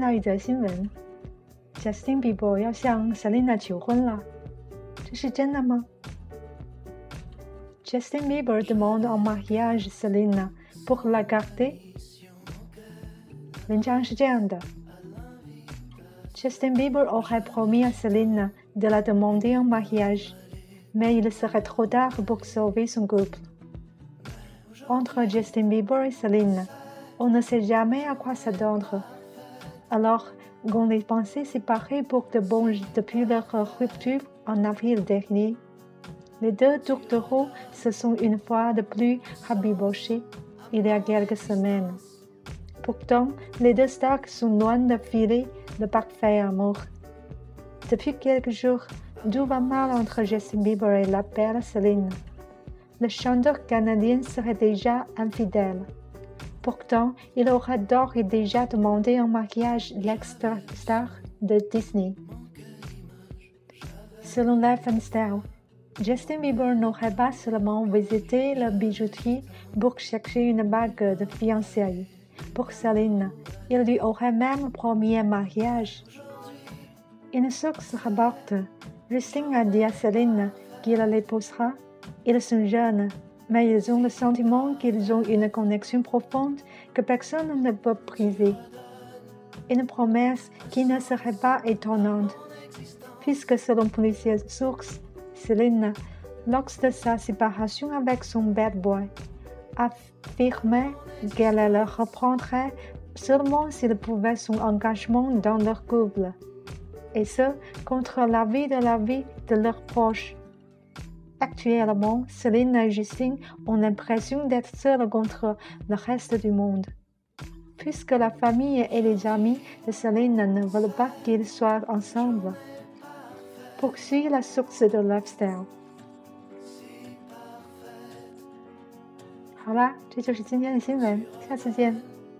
到一则新闻：Justin Bieber 要向 Selina 求婚了，这是真的吗？Justin Bieber demande en mariage Selina pour la garder。文章是这样的：Justin Bieber aurait promis à Selena de la demander en mariage, mais il serait trop tard pour sauver son couple. Entre Justin Bieber et Selena, on ne sait jamais à quoi s'attendre. Alors qu'on les pensait séparés pour de bon depuis leur rupture en avril dernier. Les deux tourtereaux se sont une fois de plus rabibochés il y a quelques semaines. Pourtant, les deux stars sont loin de filer le parfait amour. Depuis quelques jours, tout va mal entre Justin Bieber et la belle Céline? Le chanteur canadien serait déjà infidèle. Pourtant, il aura d'ores et déjà demandé en mariage l'extra-star de Disney. Selon Life and Style, Justin Bieber n'aurait pas seulement visité la bijouterie pour chercher une bague de fiançailles. Pour Céline, il lui aurait même promis un mariage. Une source rapporte Justin a dit à Céline qu'il l'épousera. Ils sont jeunes, mais ils ont le sentiment qu'ils ont une connexion profonde que personne ne peut briser. Une promesse qui ne serait pas étonnante, puisque selon plusieurs sources, Céline, lors de sa séparation avec son bad boy, affirmait qu'elle le reprendrait seulement s'il pouvait son engagement dans leur couple, et ce, contre l'avis de la vie de leurs proches. Actuellement, Céline et Justine ont l'impression d'être seules contre le reste du monde, puisque la famille et les amis de Céline ne veulent pas qu'ils soient ensemble. Poursuit la source de lifestyle. 好啦，这就是今天的新闻，下次见。